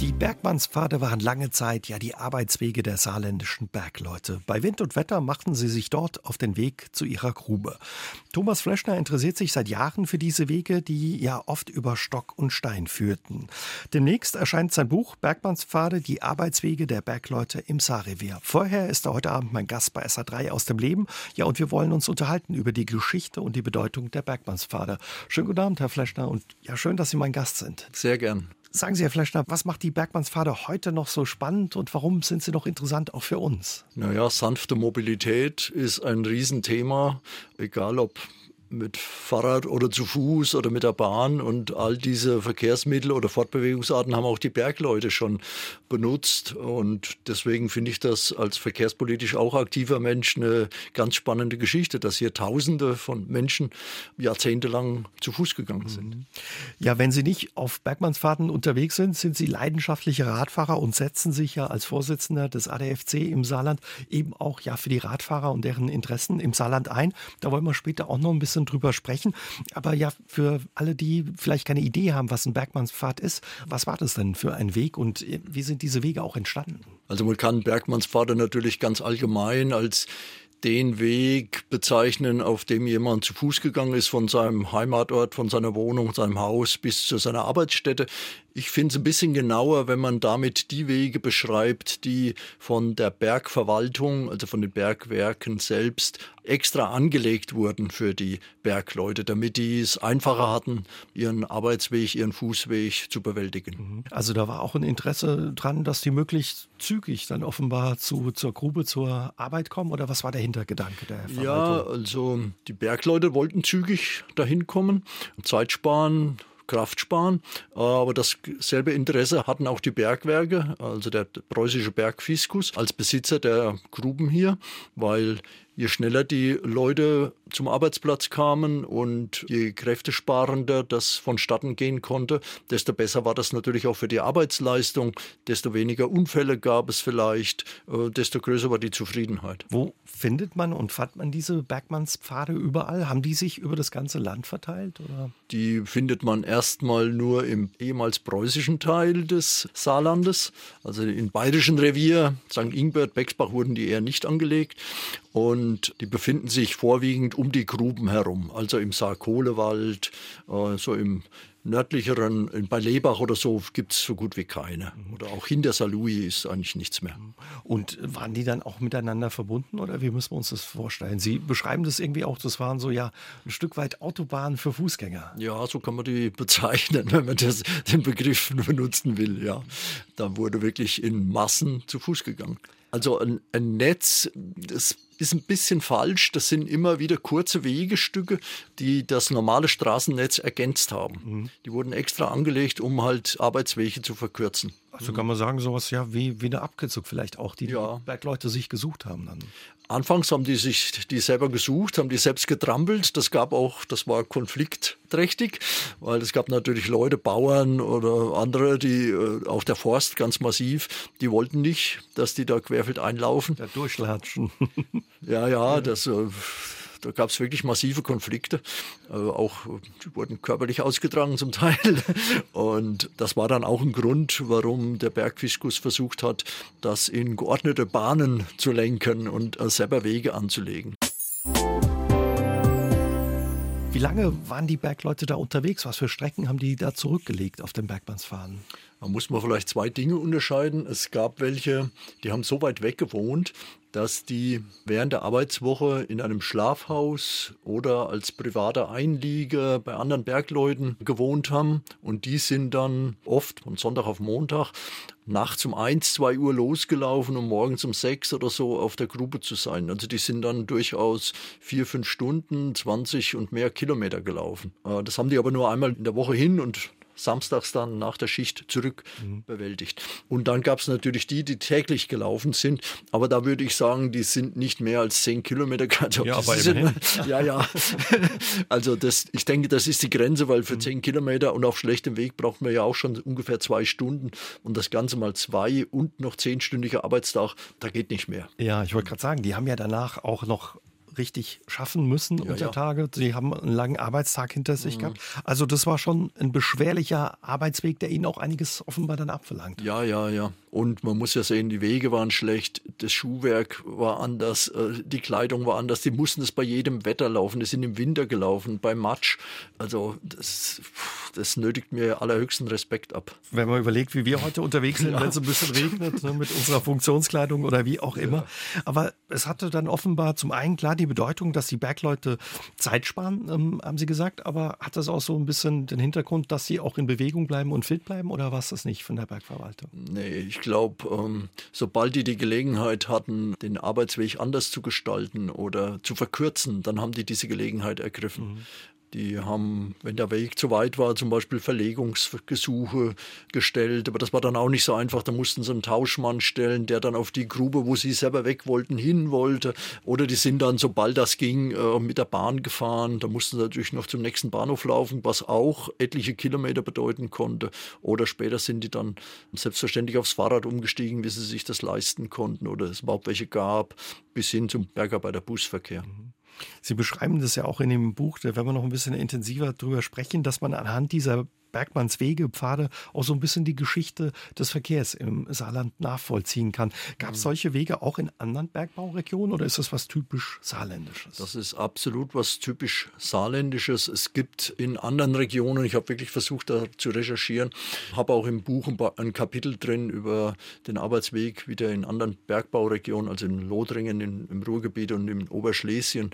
Die Bergmannspfade waren lange Zeit ja die Arbeitswege der saarländischen Bergleute. Bei Wind und Wetter machten sie sich dort auf den Weg zu ihrer Grube. Thomas Fleschner interessiert sich seit Jahren für diese Wege, die ja oft über Stock und Stein führten. Demnächst erscheint sein Buch Bergmannspfade, die Arbeitswege der Bergleute im Saarrevier. Vorher ist er heute Abend mein Gast bei SA3 aus dem Leben. Ja, und wir wollen uns unterhalten über die Geschichte und die Bedeutung der Bergmannspfade. Schönen guten Abend, Herr Fleschner, und ja, schön, dass Sie mein Gast sind. Sehr gern. Sagen Sie, Herr Fleschner, was macht die Bergmannspfade heute noch so spannend und warum sind sie noch interessant auch für uns? Naja, sanfte Mobilität ist ein Riesenthema, egal ob mit Fahrrad oder zu Fuß oder mit der Bahn und all diese Verkehrsmittel oder Fortbewegungsarten haben auch die Bergleute schon benutzt und deswegen finde ich das als verkehrspolitisch auch aktiver Mensch eine ganz spannende Geschichte, dass hier Tausende von Menschen jahrzehntelang zu Fuß gegangen sind. Mhm. Ja, wenn Sie nicht auf Bergmannsfahrten unterwegs sind, sind Sie leidenschaftliche Radfahrer und setzen sich ja als Vorsitzender des ADFC im Saarland eben auch ja für die Radfahrer und deren Interessen im Saarland ein. Da wollen wir später auch noch ein bisschen bisschen drüber sprechen. Aber ja, für alle, die vielleicht keine Idee haben, was ein Bergmannspfad ist, was war das denn für ein Weg und wie sind diese Wege auch entstanden? Also man kann Bergmannspfade natürlich ganz allgemein als den Weg bezeichnen, auf dem jemand zu Fuß gegangen ist von seinem Heimatort, von seiner Wohnung, seinem Haus bis zu seiner Arbeitsstätte. Ich finde es ein bisschen genauer, wenn man damit die Wege beschreibt, die von der Bergverwaltung, also von den Bergwerken selbst, extra angelegt wurden für die Bergleute, damit die es einfacher hatten, ihren Arbeitsweg, ihren Fußweg zu bewältigen. Mhm. Also da war auch ein Interesse dran, dass die möglichst zügig dann offenbar zu, zur Grube, zur Arbeit kommen? Oder was war der Hintergedanke der Verwaltung? Ja, also die Bergleute wollten zügig dahin kommen, Zeit sparen, Kraft sparen. Aber dasselbe Interesse hatten auch die Bergwerke, also der preußische Bergfiskus als Besitzer der Gruben hier, weil je schneller die Leute zum Arbeitsplatz kamen und je kräftesparender das vonstatten gehen konnte, desto besser war das natürlich auch für die Arbeitsleistung, desto weniger Unfälle gab es vielleicht, äh, desto größer war die Zufriedenheit. Wo findet man und fand man diese Bergmannspfade überall? Haben die sich über das ganze Land verteilt? Oder? Die findet man erstmal nur im ehemals preußischen Teil des Saarlandes, also im bayerischen Revier, St. Ingbert, Bexbach wurden die eher nicht angelegt und die befinden sich vorwiegend um die Gruben herum, also im Saarkohlewald, äh, so im nördlicheren, bei Lebach oder so, gibt es so gut wie keine. Oder auch hinter Salui ist eigentlich nichts mehr. Und waren die dann auch miteinander verbunden oder wie müssen wir uns das vorstellen? Sie beschreiben das irgendwie auch, das waren so ja ein Stück weit Autobahnen für Fußgänger. Ja, so kann man die bezeichnen, wenn man das, den Begriff benutzen will. Ja, da wurde wirklich in Massen zu Fuß gegangen. Also ein, ein Netz, das ist ein bisschen falsch. Das sind immer wieder kurze Wegestücke, die das normale Straßennetz ergänzt haben. Mhm. Die wurden extra angelegt, um halt Arbeitswege zu verkürzen. Also kann man sagen, sowas ja wie, wie eine Abkürzung vielleicht auch, die ja. die Bergleute sich gesucht haben dann. Anfangs haben die sich die selber gesucht, haben die selbst getrampelt. Das gab auch, das war konfliktträchtig, weil es gab natürlich Leute, Bauern oder andere, die äh, auch der Forst ganz massiv, die wollten nicht, dass die da querfeld einlaufen. Da durchlatschen. ja, ja, das äh, da gab es wirklich massive Konflikte. Äh, auch die wurden körperlich ausgetragen zum Teil. Und das war dann auch ein Grund, warum der Bergfiskus versucht hat, das in geordnete Bahnen zu lenken und äh, selber Wege anzulegen. Wie lange waren die Bergleute da unterwegs? Was für Strecken haben die da zurückgelegt auf den Bergmannsfahren? Da muss man vielleicht zwei Dinge unterscheiden. Es gab welche, die haben so weit weg gewohnt, dass die während der Arbeitswoche in einem Schlafhaus oder als privater Einlieger bei anderen Bergleuten gewohnt haben. Und die sind dann oft von Sonntag auf Montag nachts um 1, 2 Uhr losgelaufen, um morgens um 6 oder so auf der Grube zu sein. Also die sind dann durchaus vier, fünf Stunden, 20 und mehr Kilometer gelaufen. Äh, das haben die aber nur einmal in der Woche hin und samstags dann nach der Schicht zurück mhm. bewältigt. Und dann gab es natürlich die, die täglich gelaufen sind, aber da würde ich sagen, die sind nicht mehr als zehn Kilometer. Ja, aber sind, ja, ja. also das, ich denke, das ist die Grenze, weil für mhm. zehn Kilometer und auf schlechtem Weg braucht man ja auch schon ungefähr zwei Stunden und das Ganze mal zwei und noch zehnstündiger Arbeitstag, da geht nicht mehr. Ja, ich wollte gerade sagen, die haben ja danach auch noch richtig schaffen müssen Ja, unter ja. Tage. Sie haben einen langen Arbeitstag hinter sich gehabt. Also das war schon ein beschwerlicher Arbeitsweg, der Ihnen auch einiges offenbar dann abverlangt. Ja, ja, ja. Und man muss ja sehen, die Wege waren schlecht, das Schuhwerk war anders, äh, die Kleidung war anders. Die mussten es bei jedem Wetter laufen. Die sind im Winter gelaufen, bei Matsch. Also das, das nötigt mir allerhöchsten Respekt ab. Wenn man überlegt, wie wir heute unterwegs sind, wenn es ein bisschen regnet, ne, mit unserer Funktionskleidung oder wie auch immer. Aber es hatte dann offenbar zum einen klar die Bedeutung, dass die Bergleute Zeit sparen, ähm, haben Sie gesagt, aber hat das auch so ein bisschen den Hintergrund, dass sie auch in Bewegung bleiben und fit bleiben oder war es das nicht von der Bergverwaltung? Nee, ich glaube, ähm, sobald die die Gelegenheit hatten, den Arbeitsweg anders zu gestalten oder zu verkürzen, dann haben die diese Gelegenheit ergriffen. Die haben, wenn der Weg zu weit war, zum Beispiel Verlegungsgesuche gestellt. Aber das war dann auch nicht so einfach. Da mussten sie einen Tauschmann stellen, der dann auf die Grube, wo sie selber weg wollten, hin wollte. Oder die sind dann, sobald das ging, äh, mit der Bahn gefahren. Da mussten sie natürlich noch zum nächsten Bahnhof laufen, was auch etliche Kilometer bedeuten konnte. Oder später sind die dann selbstverständlich aufs Fahrrad umgestiegen, wie sie sich das leisten konnten oder es überhaupt welche gab, bis hin zum Bergarbeiterbusverkehr. Sie beschreiben das ja auch in dem Buch, da werden wir noch ein bisschen intensiver drüber sprechen, dass man anhand dieser Bergmannswege, Pfade auch so ein bisschen die Geschichte des Verkehrs im Saarland nachvollziehen kann. Gab es solche Wege auch in anderen Bergbauregionen oder ist das was typisch Saarländisches? Das ist absolut was typisch Saarländisches. Es gibt in anderen Regionen, ich habe wirklich versucht, da zu recherchieren, habe auch im Buch ein, Kapitel drin über den Arbeitsweg wieder in anderen Bergbauregionen, also in Lothringen, in, im Ruhrgebiet und in Oberschlesien,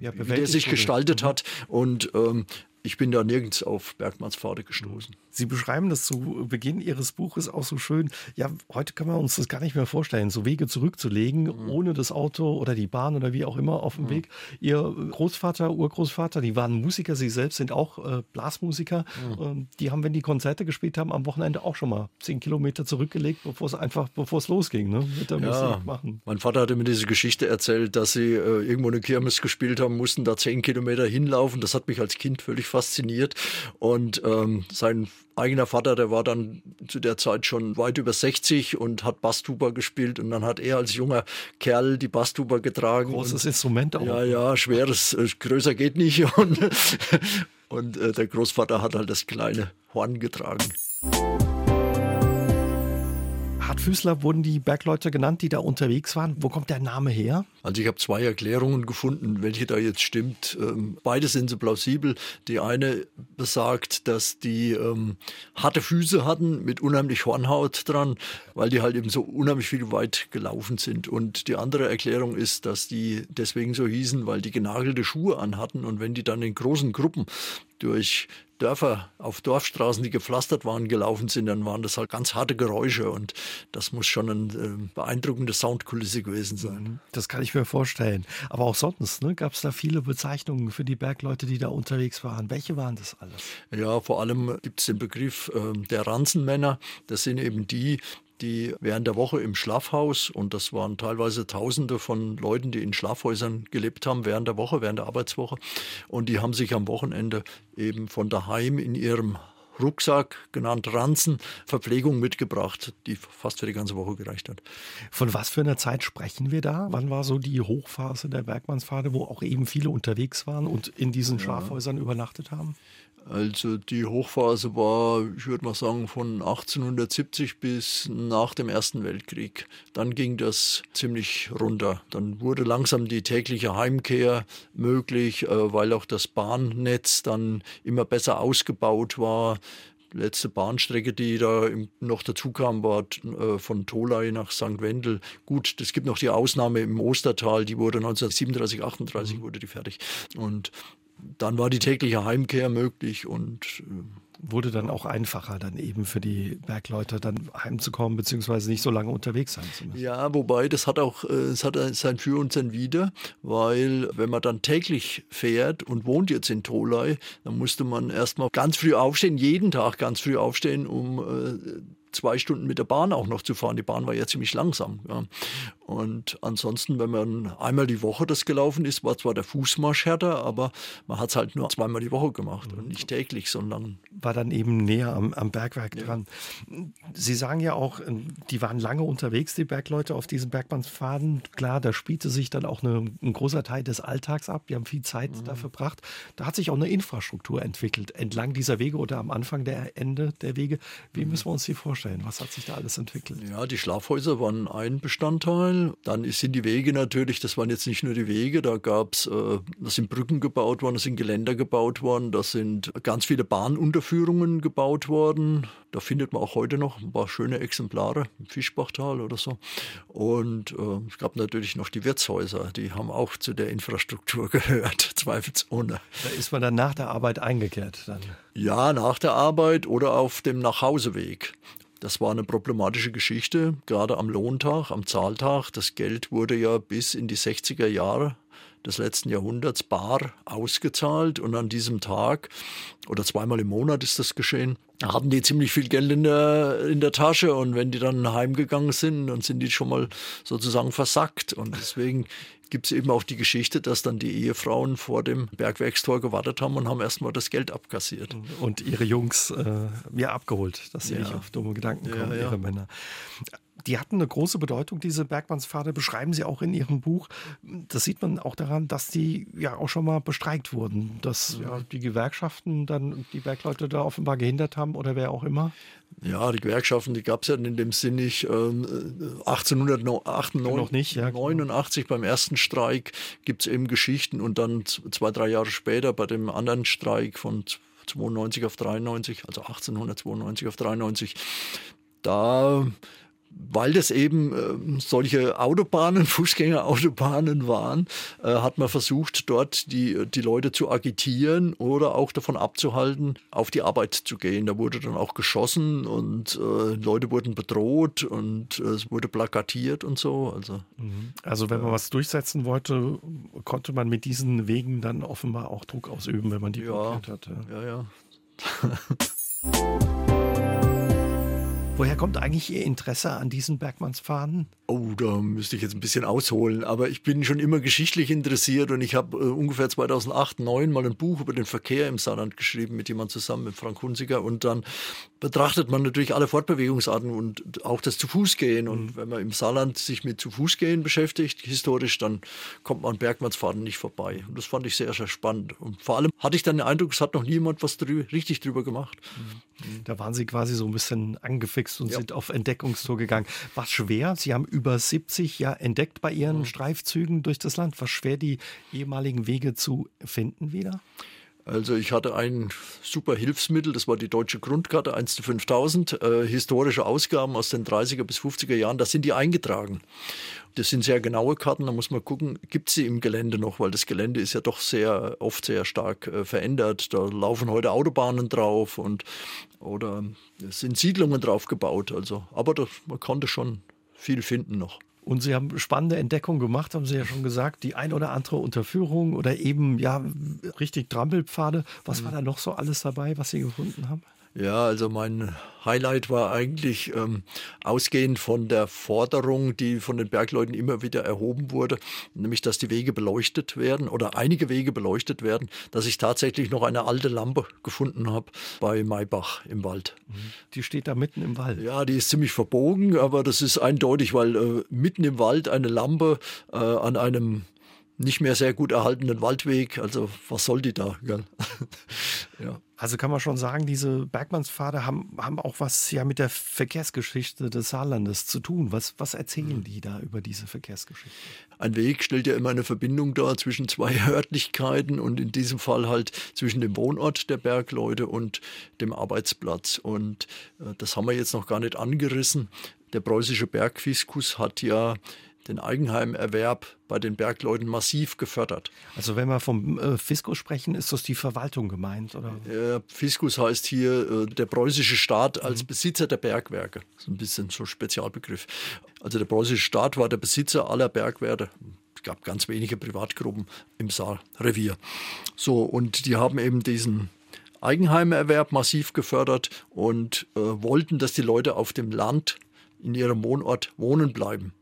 Ja, wie der sich gestaltet hat. Und ähm, ich bin da nirgends auf Bergmannspfade gestoßen. Sie beschreiben das zu Beginn Ihres Buches auch so schön. Ja, heute kann man uns das gar nicht mehr vorstellen, so Wege zurückzulegen, ohne das Auto oder die Bahn oder wie auch immer auf dem Weg. Ihr Großvater, Urgroßvater, die waren Musiker, Sie selbst sind auch äh, Blasmusiker. Ähm, die haben, wenn die Konzerte gespielt haben, am Wochenende auch schon mal zehn Kilometer zurückgelegt, bevor es einfach, bevor es losging, ne? mit der Musik machen. Mein Vater hatte mir diese Geschichte erzählt, dass sie äh, irgendwo eine Kirmes gespielt haben, mussten da zehn Kilometer hinlaufen. Das hat mich als Kind völlig fasziniert. Und ähm, sein eigener Vater, der war dann zu der Zeit schon weit über 60 und hat Basstuba gespielt. Und dann hat er als junger Kerl die Basstuba getragen. Großes und, Instrument auch. ja, ja, schweres, äh, größer geht nicht. Und, und äh, der Großvater hat halt das kleine Horn getragen. Hartfüßler wurden die Bergleute genannt, die da unterwegs waren. Wo kommt der Name her? Also ich habe zwei Erklärungen gefunden, welche da jetzt stimmt. Ähm, beide sind so plausibel. Die eine besagt, dass die ähm, harte Füße hatten mit unheimlich Hornhaut dran, weil die halt eben so unheimlich viel weit gelaufen sind. Und die andere Erklärung ist, dass die deswegen so hießen, weil die genagelte Schuhe anhatten und wenn die dann in großen Gruppen durch Dörfer auf Dorfstraßen, die gepflastert waren, gelaufen sind, dann waren das halt ganz harte Geräusche und das muss schon eine äh, beeindruckende Soundkulisse gewesen sein. Das kann ich mir vorstellen. Aber auch sonst ne, gab es da viele Bezeichnungen für die Bergleute, die da unterwegs waren. Welche waren das alles? Ja, vor allem gibt es den Begriff ähm, der Ranzenmänner. Das sind eben die, die während der Woche im Schlafhaus, und das waren teilweise Tausende von Leuten, die in Schlafhäusern gelebt haben, während der Woche, während der Arbeitswoche. Und die haben sich am Wochenende eben von daheim in ihrem Rucksack, genannt Ranzen, Verpflegung mitgebracht, die fast für die ganze Woche gereicht hat. Von was für einer Zeit sprechen wir da? Wann war so die Hochphase der Bergmannspfade, wo auch eben viele unterwegs waren und in diesen Schlafhäusern übernachtet haben? Also die Hochphase war, ich würde mal sagen, von 1870 bis nach dem Ersten Weltkrieg. Dann ging das ziemlich runter. Dann wurde langsam die tägliche Heimkehr möglich, äh, weil auch das Bahnnetz dann immer besser ausgebaut war. Die letzte Bahnstrecke, die da noch dazu kam, war äh, von Tolai nach St. Wendel. Gut, es gibt noch die Ausnahme im Ostertal, die wurde 1937, 38 wurde die fertig. Und dann war die tägliche Heimkehr möglich und äh, Wurde dann auch einfacher, dann eben für die Bergleute dann heimzukommen, beziehungsweise nicht so lange unterwegs sein zu müssen. ja, wobei das hat auch äh, es hat sein Für und sein Wider, weil wenn man dann täglich fährt und wohnt jetzt in Tolai, dann musste man erstmal ganz früh aufstehen, jeden Tag ganz früh aufstehen, um äh, zwei Stunden mit der Bahn auch noch zu fahren. Die Bahn war ja ziemlich langsam. Ja. Und ansonsten, wenn man einmal die Woche das gelaufen ist, war zwar der Fußmarsch härter, aber man hat es halt nur zweimal die Woche gemacht und nicht täglich, sondern. War dann eben näher am, am Bergwerk ja. dran. Sie sagen ja auch, die waren lange unterwegs, die Bergleute auf diesen Bergmannspfaden. Klar, da spielte sich dann auch eine, ein großer Teil des Alltags ab. Die haben viel Zeit mhm. da verbracht. Da hat sich auch eine Infrastruktur entwickelt entlang dieser Wege oder am Anfang der Ende der Wege. Wie müssen wir uns die vorstellen? Was hat sich da alles entwickelt? Ja, die Schlafhäuser waren ein Bestandteil. Dann sind die Wege natürlich, das waren jetzt nicht nur die Wege, da gab es, äh, da sind Brücken gebaut worden, da sind Geländer gebaut worden, da sind ganz viele Bahnunterführungen gebaut worden. Da findet man auch heute noch ein paar schöne Exemplare im Fischbachtal oder so. Und äh, es gab natürlich noch die Wirtshäuser, die haben auch zu der Infrastruktur gehört, zweifelsohne. Da ist man dann nach der Arbeit eingekehrt dann. Ja, nach der Arbeit oder auf dem Nachhauseweg. Das war eine problematische Geschichte, gerade am Lohntag, am Zahltag. Das Geld wurde ja bis in die 60er Jahre des letzten Jahrhunderts bar ausgezahlt und an diesem Tag oder zweimal im Monat ist das geschehen, hatten die ziemlich viel Geld in der, in der Tasche und wenn die dann heimgegangen sind, dann sind die schon mal sozusagen versackt und deswegen gibt es eben auch die Geschichte, dass dann die Ehefrauen vor dem Bergwerkstor gewartet haben und haben erstmal das Geld abkassiert. Und ihre Jungs äh, ja abgeholt, dass sie ja. nicht auf dumme Gedanken kommen, ja, ja. ihre Männer die hatten eine große Bedeutung, diese Bergmannspfade, beschreiben sie auch in ihrem Buch. Das sieht man auch daran, dass die ja auch schon mal bestreikt wurden, dass ja, die Gewerkschaften dann die Bergleute da offenbar gehindert haben oder wer auch immer. Ja, die Gewerkschaften, die gab es ja in dem Sinn nicht. Ähm, 1889 nicht, ja, 89 beim ersten Streik gibt es eben Geschichten und dann zwei, drei Jahre später bei dem anderen Streik von 92 auf 93, also 1892 auf 93, da weil das eben äh, solche Autobahnen, Fußgängerautobahnen waren, äh, hat man versucht, dort die, die Leute zu agitieren oder auch davon abzuhalten, auf die Arbeit zu gehen. Da wurde dann auch geschossen und äh, Leute wurden bedroht und es wurde plakatiert und so. Also, mhm. also wenn man was durchsetzen wollte, konnte man mit diesen Wegen dann offenbar auch Druck ausüben, wenn man die ja, blockiert hat. Ja, ja. Woher kommt eigentlich Ihr Interesse an diesen Bergmannspfaden? Oh, da müsste ich jetzt ein bisschen ausholen. Aber ich bin schon immer geschichtlich interessiert und ich habe äh, ungefähr 2008, 2009 mal ein Buch über den Verkehr im Saarland geschrieben mit jemand zusammen, mit Frank Hunziker. Und dann betrachtet man natürlich alle Fortbewegungsarten und auch das Zu-Fuß-Gehen. Und mhm. wenn man im Saarland sich mit Zu-Fuß-Gehen beschäftigt, historisch, dann kommt man an Bergmannsfahrten nicht vorbei. Und das fand ich sehr, sehr spannend. Und vor allem hatte ich dann den Eindruck, es hat noch niemand was drü richtig drüber gemacht. Mhm. Da waren Sie quasi so ein bisschen angefixt und ja. sind auf Entdeckungstour gegangen. War schwer? Sie haben über 70 ja entdeckt bei Ihren mhm. Streifzügen durch das Land. War schwer, die ehemaligen Wege zu finden wieder? Also ich hatte ein super Hilfsmittel, das war die deutsche Grundkarte 1 zu 5000, äh, historische Ausgaben aus den 30er bis 50er Jahren, da sind die eingetragen. Das sind sehr genaue Karten, da muss man gucken, gibt es sie im Gelände noch, weil das Gelände ist ja doch sehr oft sehr stark äh, verändert. Da laufen heute Autobahnen drauf und oder es sind Siedlungen drauf gebaut. Also, aber das, man konnte schon viel finden noch. Und Sie haben spannende Entdeckungen gemacht, haben Sie ja schon gesagt. Die ein oder andere Unterführung oder eben ja richtig Trampelpfade. Was mhm. war da noch so alles dabei, was Sie gefunden haben? Ja, also mein Highlight war eigentlich ähm, ausgehend von der Forderung, die von den Bergleuten immer wieder erhoben wurde, nämlich dass die Wege beleuchtet werden oder einige Wege beleuchtet werden, dass ich tatsächlich noch eine alte Lampe gefunden habe bei Maybach im Wald. Mhm. Die steht da mitten im Wald. Ja, die ist ziemlich verbogen, aber das ist eindeutig, weil äh, mitten im Wald eine Lampe äh, an einem nicht mehr sehr gut erhaltenen Waldweg. Also was soll die da? ja. Also kann man schon sagen, diese Bergmannspfade haben, haben auch was ja mit der Verkehrsgeschichte des Saarlandes zu tun. Was, was erzählen mhm. die da über diese Verkehrsgeschichte? Ein Weg stellt ja immer eine Verbindung dar zwischen zwei Örtlichkeiten und in diesem Fall halt zwischen dem Wohnort der Bergleute und dem Arbeitsplatz. Und äh, das haben wir jetzt noch gar nicht angerissen. Der preußische Bergfiskus hat ja den Eigenheimerwerb bei den Bergleuten massiv gefördert. Also wenn wir vom äh, Fiskus sprechen, ist das die Verwaltung gemeint? Oder? Äh, Fiskus heißt hier äh, der preußische Staat als mhm. Besitzer der Bergwerke. Das ist ein bisschen so ein Spezialbegriff. Also der preußische Staat war der Besitzer aller Bergwerke. Es gab ganz wenige Privatgruppen im Saarrevier. So, und die haben eben diesen Eigenheimerwerb massiv gefördert und wollten, dass die Leute auf dem Land in ihrem Wohnort wohnen bleiben.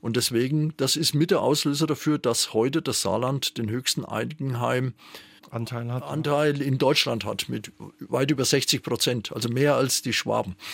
Und deswegen, das ist mit der Auslöser dafür, dass heute das Saarland den höchsten Eigenheim Anteil hat. Anteil in Deutschland hat mit weit über 60 Prozent, also mehr als die Schwaben.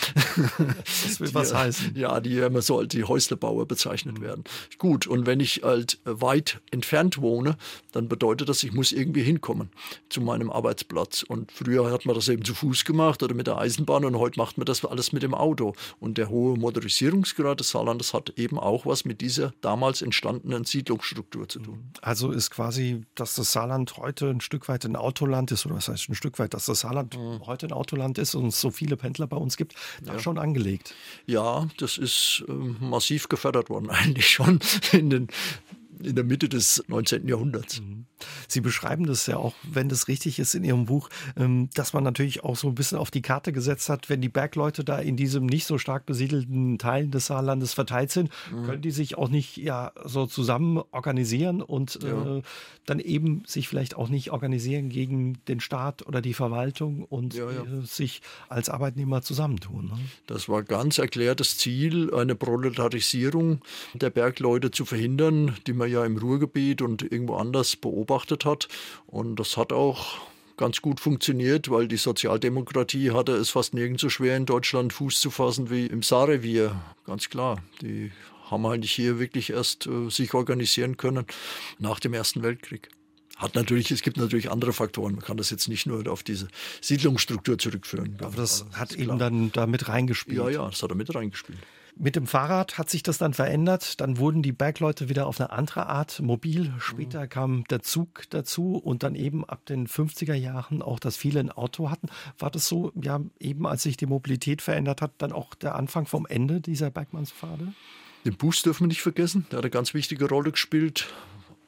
Das will die, was heißen. Ja, die immer so als die Häuslebauer bezeichnet mhm. werden. Gut, und wenn ich halt weit entfernt wohne, dann bedeutet das, ich muss irgendwie hinkommen zu meinem Arbeitsplatz. Und früher hat man das eben zu Fuß gemacht oder mit der Eisenbahn und heute macht man das alles mit dem Auto. Und der hohe Motorisierungsgrad des Saarlandes hat eben auch was mit dieser damals entstandenen Siedlungsstruktur zu tun. Also ist quasi, dass das Saarland heute ein Stück weit weit ein Autoland ist, oder was heißt ein Stück weit, dass das Saarland mhm. heute ein Autoland ist und es so viele Pendler bei uns gibt, da ja. schon angelegt. Ja, das ist äh, massiv gefördert worden, eigentlich schon in den in der Mitte des 19. Jahrhunderts. Mhm. Sie beschreiben das ja auch, wenn das richtig ist in Ihrem Buch, ähm, dass man natürlich auch so ein bisschen auf die Karte gesetzt hat, wenn die Bergleute da in diesem nicht so stark besiedelten Teilen des Saarlandes verteilt sind, mhm. können die sich auch nicht ja so zusammen organisieren und ja. äh, dann eben sich vielleicht auch nicht organisieren gegen den Staat oder die Verwaltung und ja, ja. Äh, sich als Arbeitnehmer zusammentun. Ne? Das war ganz erklärtes Ziel, eine Proletarisierung der Bergleute zu verhindern, die man ja im Ruhrgebiet und irgendwo anders beobachtet hat. Und das hat auch ganz gut funktioniert, weil die Sozialdemokratie hatte es fast nirgends so schwer in Deutschland Fuß zu fassen wie im Saarrevier. Ganz klar. Die haben eigentlich hier wirklich erst äh, sich organisieren können nach dem Ersten Weltkrieg. Hat natürlich, es gibt natürlich andere Faktoren. Man kann das jetzt nicht nur auf diese Siedlungsstruktur zurückführen. Aber das, das hat eben dann da mit reingespielt. Ja, ja, das hat er mit reingespielt. Mit dem Fahrrad hat sich das dann verändert. Dann wurden die Bergleute wieder auf eine andere Art mobil. Später mhm. kam der Zug dazu und dann eben ab den 50er Jahren auch, dass viele ein Auto hatten. War das so, ja, eben als sich die Mobilität verändert hat, dann auch der Anfang vom Ende dieser Bergmannspfade? Den Bus dürfen wir nicht vergessen. Der hat eine ganz wichtige Rolle gespielt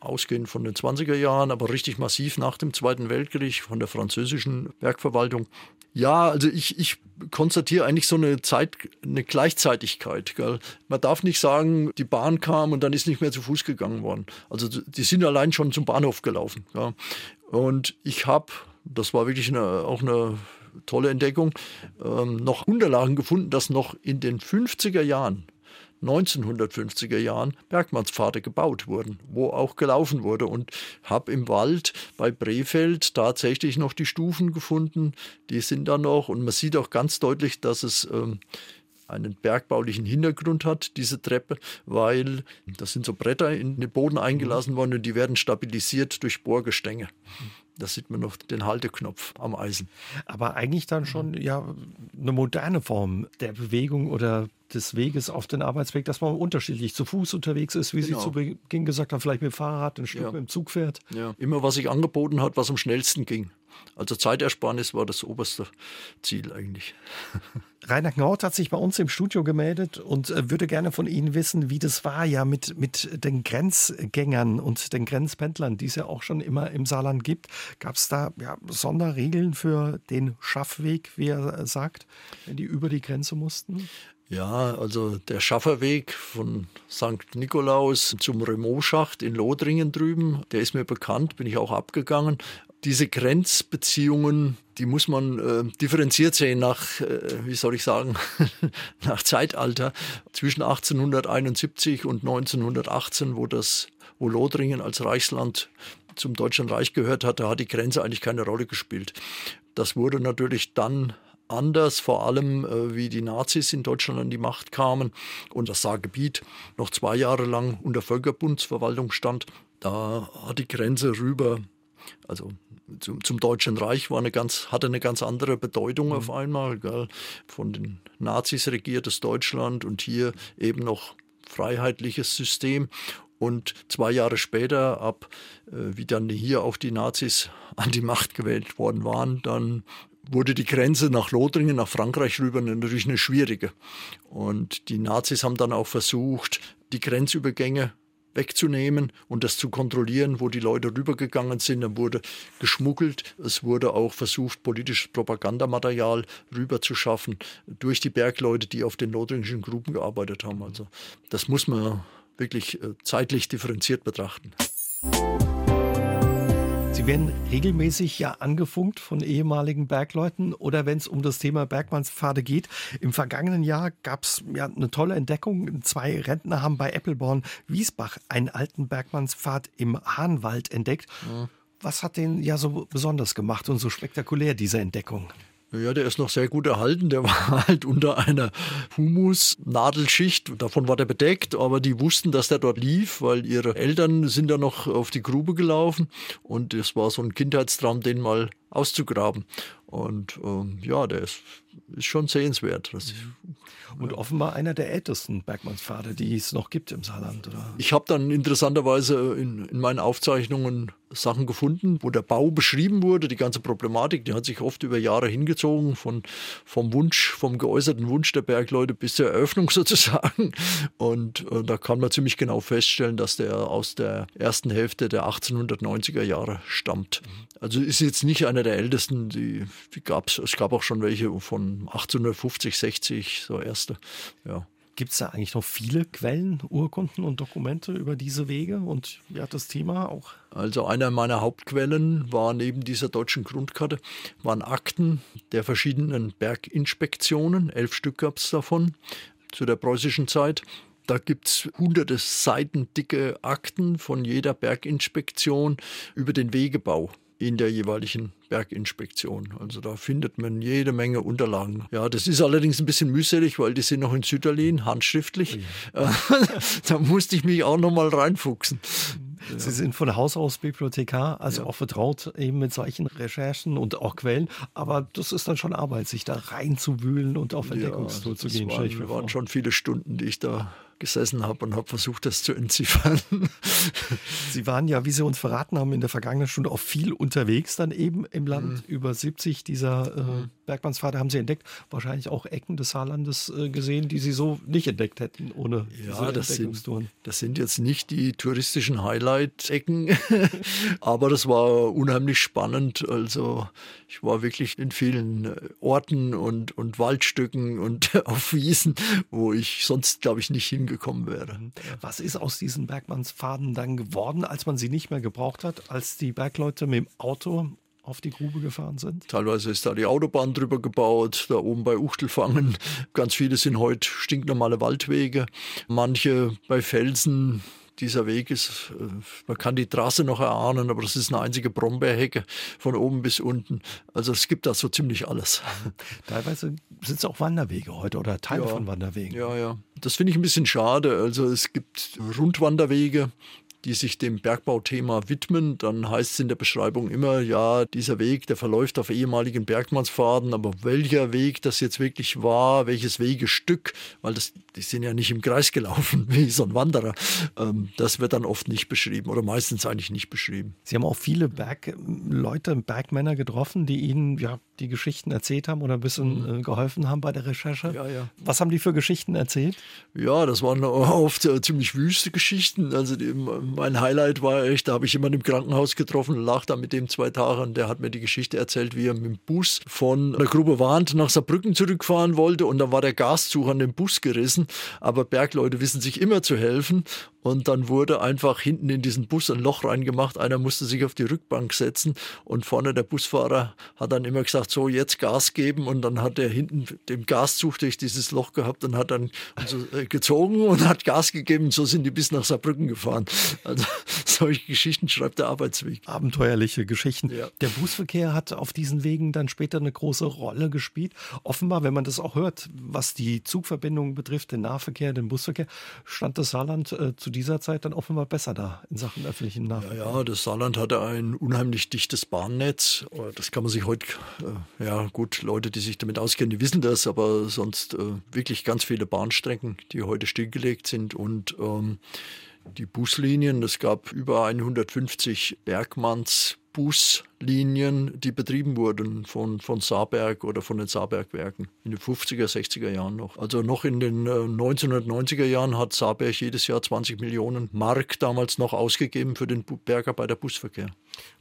ausgehend von den 20er Jahren, aber richtig massiv nach dem Zweiten Weltkrieg von der französischen Bergverwaltung. Ja, also ich, ich konstatiere eigentlich so eine Zeit, eine Gleichzeitigkeit. Gell? Man darf nicht sagen, die Bahn kam und dann ist nicht mehr zu Fuß gegangen worden. Also die sind allein schon zum Bahnhof gelaufen. Ja? Und ich habe, das war wirklich eine, auch eine tolle Entdeckung, ähm, noch Unterlagen gefunden, dass noch in den 50er Jahren 1950er Jahren Bergmannspfade gebaut wurden, wo auch gelaufen wurde. Und habe im Wald bei Brefeld tatsächlich noch die Stufen gefunden, die sind da noch. Und man sieht auch ganz deutlich, dass es ähm, einen bergbaulichen Hintergrund hat, diese Treppe, weil das sind so Bretter in den Boden eingelassen worden und die werden stabilisiert durch Bohrgestänge. Da sieht man noch den Halteknopf am Eisen. Aber eigentlich dann schon ja eine moderne Form der Bewegung oder des Weges auf den Arbeitsweg, dass man unterschiedlich zu Fuß unterwegs ist, wie genau. Sie zu Beginn gesagt haben, vielleicht mit dem Fahrrad, ein Stück ja. mit dem Zug fährt. Ja. Immer was sich angeboten hat, was am schnellsten ging. Also Zeitersparnis war das oberste Ziel eigentlich. Rainer Knaut hat sich bei uns im Studio gemeldet und äh, würde gerne von Ihnen wissen, wie das war ja mit, mit den Grenzgängern und den Grenzpendlern, die es ja auch schon immer im Saarland gibt. Gab es da ja, Sonderregeln für den Schaffweg, wie er sagt, wenn die über die Grenze mussten? Ja, also der Schafferweg von St. Nikolaus zum Remotschacht in Lothringen drüben, der ist mir bekannt, bin ich auch abgegangen. Diese Grenzbeziehungen, die muss man äh, differenziert sehen nach, äh, wie soll ich sagen, nach Zeitalter. Zwischen 1871 und 1918, wo das, wo Lothringen als Reichsland zum Deutschen Reich gehört hatte, hat die Grenze eigentlich keine Rolle gespielt. Das wurde natürlich dann anders, vor allem äh, wie die Nazis in Deutschland an die Macht kamen und das Saargebiet noch zwei Jahre lang unter Völkerbundsverwaltung stand. Da hat die Grenze rüber, also zum, zum Deutschen Reich war eine ganz, hatte eine ganz andere Bedeutung mhm. auf einmal. Gell? Von den Nazis regiertes Deutschland und hier eben noch freiheitliches System. Und zwei Jahre später, ab äh, wie dann hier auch die Nazis an die Macht gewählt worden waren, dann wurde die Grenze nach Lothringen, nach Frankreich rüber natürlich eine schwierige. Und die Nazis haben dann auch versucht, die Grenzübergänge wegzunehmen und das zu kontrollieren, wo die Leute rübergegangen sind. Dann wurde geschmuggelt. Es wurde auch versucht, politisches Propagandamaterial rüberzuschaffen durch die Bergleute, die auf den lothringischen Gruppen gearbeitet haben. Also das muss man wirklich äh, zeitlich differenziert betrachten. Sie werden regelmäßig ja angefunkt von ehemaligen Bergleuten oder wenn es um das Thema Bergmannspfade geht. Im vergangenen Jahr gab es ja eine tolle Entdeckung. Zwei Rentner haben bei Eppelborn-Wiesbach einen alten Bergmannspfad im Hahnwald entdeckt. Mhm. Was hat den ja so besonders gemacht und so spektakulär, diese Entdeckung? Ja, der ist noch sehr gut erhalten. Der war halt unter einer Humusnadelschicht. Davon war der bedeckt, aber die wussten, dass der dort lief, weil ihre Eltern sind da noch auf die Grube gelaufen. Und es war so ein Kindheitstraum, den mal auszugraben. Und ähm, ja, der ist, ist schon sehenswert. Und offenbar einer der ältesten Bergmannspfade, die es noch gibt im Saarland, oder? Ich habe dann interessanterweise in, in meinen Aufzeichnungen Sachen gefunden, wo der Bau beschrieben wurde, die ganze Problematik, die hat sich oft über Jahre hingezogen, von, vom Wunsch, vom geäußerten Wunsch der Bergleute bis zur Eröffnung sozusagen. Und äh, da kann man ziemlich genau feststellen, dass der aus der ersten Hälfte der 1890er Jahre stammt. Also ist jetzt nicht einer der ältesten, die, die gab's, es gab auch schon welche von 1850, 60, so erste, ja. Gibt es da eigentlich noch viele Quellen, Urkunden und Dokumente über diese Wege und ja, das Thema auch? Also einer meiner Hauptquellen war neben dieser deutschen Grundkarte, waren Akten der verschiedenen Berginspektionen, elf Stück gab es davon zu der preußischen Zeit. Da gibt es hunderte Seiten dicke Akten von jeder Berginspektion über den Wegebau in der jeweiligen Berginspektion. Also da findet man jede Menge Unterlagen. Ja, das ist allerdings ein bisschen mühselig, weil die sind noch in Süderlin, handschriftlich. Ja. da musste ich mich auch noch mal reinfuchsen. Ja. Sie sind von Haus aus Bibliothekar, also ja. auch vertraut eben mit solchen Recherchen und auch Quellen. Aber das ist dann schon Arbeit, sich da reinzuwühlen und auf Entdeckungstour zu gehen. Waren, waren schon viele Stunden, die ich da gesessen habe und habe versucht, das zu entziffern. Sie waren ja, wie Sie uns verraten haben, in der vergangenen Stunde auch viel unterwegs dann eben im Land. Mhm. Über 70 dieser äh, mhm. Bergmannspfade haben Sie entdeckt. Wahrscheinlich auch Ecken des Saarlandes äh, gesehen, die Sie so nicht entdeckt hätten ohne ja, das sind, das sind jetzt nicht die touristischen Highlight-Ecken, aber das war unheimlich spannend. Also ich war wirklich in vielen äh, Orten und, und Waldstücken und auf Wiesen, wo ich sonst, glaube ich, nicht hingekommen gekommen wäre. Mhm. Was ist aus diesen Bergmannspfaden dann geworden, als man sie nicht mehr gebraucht hat, als die Bergleute mit dem Auto auf die Grube gefahren sind? Teilweise ist da die Autobahn drüber gebaut, da oben bei Uchtelfangen. Ganz viele sind heute stinknormale Waldwege. Manche bei Felsen dieser Weg ist, äh, man kann die Trasse noch erahnen, aber das ist eine einzige Brombeerhecke von oben bis unten. Also es gibt da so ziemlich alles. Teilweise sind es auch Wanderwege heute oder Teile ja, von Wanderwegen. Ja, ja. Das finde ich ein bisschen schade. Also es gibt Rundwanderwege, die sich dem Bergbauthema widmen, dann heißt es in der Beschreibung immer, ja, dieser Weg, der verläuft auf ehemaligen Bergmannspfaden, aber welcher Weg das jetzt wirklich war, welches Wegestück, weil das, die sind ja nicht im Kreis gelaufen wie so ein Wanderer, ähm, das wird dann oft nicht beschrieben oder meistens eigentlich nicht beschrieben. Sie haben auch viele Bergleute, Bergmänner getroffen, die Ihnen ja die Geschichten erzählt haben oder ein bisschen mhm. Äh, geholfen haben bei der Recherche. Ja, ja. Was haben die für Geschichten erzählt? Ja, das waren oft äh, ziemlich wüste Geschichten. Also die, mein Highlight war echt, da habe ich jemanden im Krankenhaus getroffen, lag da mit dem zwei Tage und der hat mir die Geschichte erzählt, wie er mit dem Bus von der Grube Warnt nach Saarbrücken zurückfahren wollte und dann war der Gaszug an dem Bus gerissen. Aber Bergleute wissen sich immer zu helfen und dann wurde einfach hinten in diesen Bus ein Loch reingemacht. Einer musste sich auf die Rückbank setzen und vorne der Busfahrer hat dann immer gesagt, so jetzt Gas geben und dann hat er hinten dem Gaszug durch dieses Loch gehabt und hat dann also, äh, gezogen und hat Gas gegeben. So sind die bis nach Saarbrücken gefahren. Also solche Geschichten schreibt der Arbeitsweg. Abenteuerliche Geschichten. Ja. Der Busverkehr hat auf diesen Wegen dann später eine große Rolle gespielt. Offenbar, wenn man das auch hört, was die Zugverbindungen betrifft, den Nahverkehr, den Busverkehr, stand das Saarland äh, zu dieser Zeit dann offenbar besser da in Sachen öffentlichen Nahverkehr. Ja, ja, das Saarland hatte ein unheimlich dichtes Bahnnetz. Das kann man sich heute, äh, ja gut, Leute, die sich damit auskennen, die wissen das, aber sonst äh, wirklich ganz viele Bahnstrecken, die heute stillgelegt sind und ähm, die Buslinien. Es gab über 150 Bergmanns Buslinien, die betrieben wurden von, von Saarberg oder von den Saarbergwerken in den 50er, 60er Jahren noch. Also noch in den äh, 1990er Jahren hat Saarberg jedes Jahr 20 Millionen Mark damals noch ausgegeben für den Bergarbeiterbusverkehr.